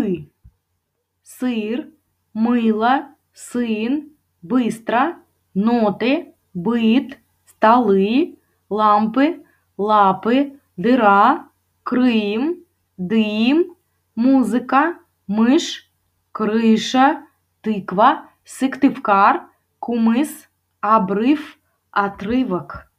и. Сыр, мыло, сын, быстро, ноты, быт, столы, лампы, лапы, дыра, Крым, дым, музыка, мышь, крыша, тыква, Сыктывкар, кумыс, обрыв, отрывок.